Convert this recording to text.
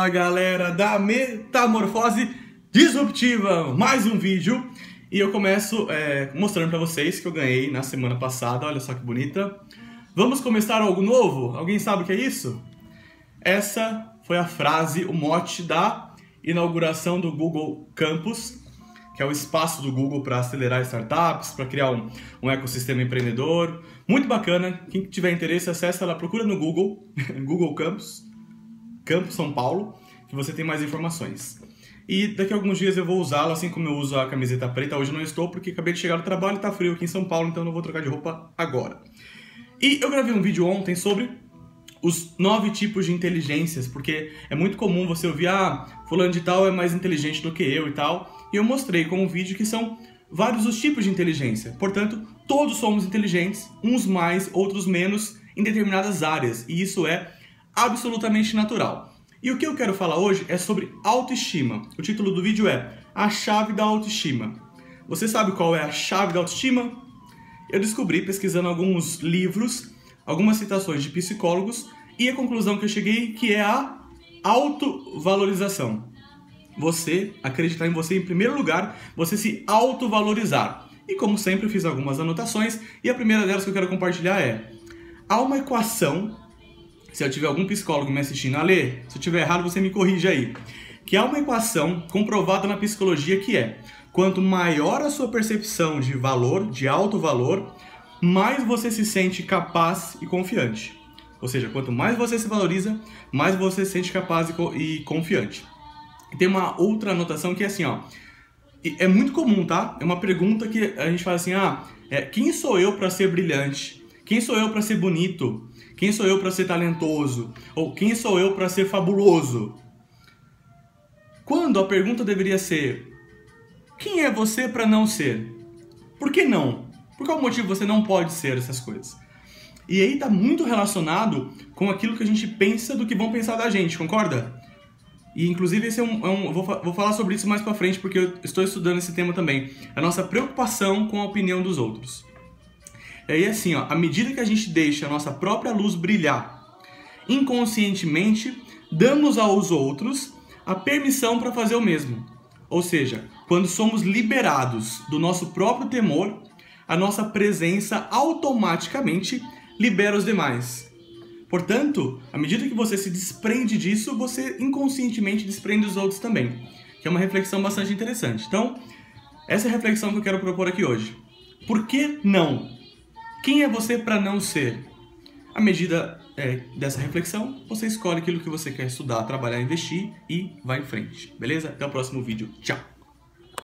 Fala galera da Metamorfose Disruptiva, mais um vídeo e eu começo é, mostrando para vocês que eu ganhei na semana passada, olha só que bonita. Vamos começar algo novo? Alguém sabe o que é isso? Essa foi a frase, o mote da inauguração do Google Campus, que é o espaço do Google para acelerar startups, para criar um, um, ecossistema empreendedor. Muito bacana. Quem tiver interesse, acessa lá, procura no Google, Google Campus, Campus São Paulo, que você tem mais informações. E daqui a alguns dias eu vou usá-la, assim como eu uso a camiseta preta. Hoje não estou, porque acabei de chegar do trabalho e está frio aqui em São Paulo, então não vou trocar de roupa agora. E eu gravei um vídeo ontem sobre os nove tipos de inteligências, porque é muito comum você ouvir, ah, fulano de tal é mais inteligente do que eu e tal. E eu mostrei com um vídeo que são vários os tipos de inteligência. Portanto, todos somos inteligentes, uns mais, outros menos, em determinadas áreas. E isso é absolutamente natural. E o que eu quero falar hoje é sobre autoestima. O título do vídeo é A Chave da Autoestima. Você sabe qual é a chave da autoestima? Eu descobri pesquisando alguns livros, algumas citações de psicólogos e a conclusão que eu cheguei que é a autovalorização. Você acreditar em você em primeiro lugar, você se autovalorizar. E como sempre, eu fiz algumas anotações e a primeira delas que eu quero compartilhar é: há uma equação se eu tiver algum psicólogo me assistindo a ler, se eu tiver errado, você me corrige aí. Que há uma equação comprovada na psicologia que é: quanto maior a sua percepção de valor, de alto valor, mais você se sente capaz e confiante. Ou seja, quanto mais você se valoriza, mais você se sente capaz e confiante. Tem uma outra anotação que é assim, ó. É muito comum, tá? É uma pergunta que a gente fala assim: ah, é, quem sou eu para ser brilhante? Quem sou eu para ser bonito? Quem sou eu para ser talentoso? Ou quem sou eu para ser fabuloso? Quando a pergunta deveria ser: quem é você para não ser? Por que não? Por qual motivo você não pode ser essas coisas? E aí está muito relacionado com aquilo que a gente pensa do que vão pensar da gente, concorda? E inclusive esse é um, é um vou, vou, falar sobre isso mais para frente porque eu estou estudando esse tema também. A nossa preocupação com a opinião dos outros. E aí, assim, ó, à medida que a gente deixa a nossa própria luz brilhar, inconscientemente damos aos outros a permissão para fazer o mesmo. Ou seja, quando somos liberados do nosso próprio temor, a nossa presença automaticamente libera os demais. Portanto, à medida que você se desprende disso, você inconscientemente desprende os outros também, que é uma reflexão bastante interessante. Então, essa é a reflexão que eu quero propor aqui hoje. Por que não? Quem é você para não ser? À medida é, dessa reflexão, você escolhe aquilo que você quer estudar, trabalhar, investir e vai em frente. Beleza? Até o próximo vídeo. Tchau!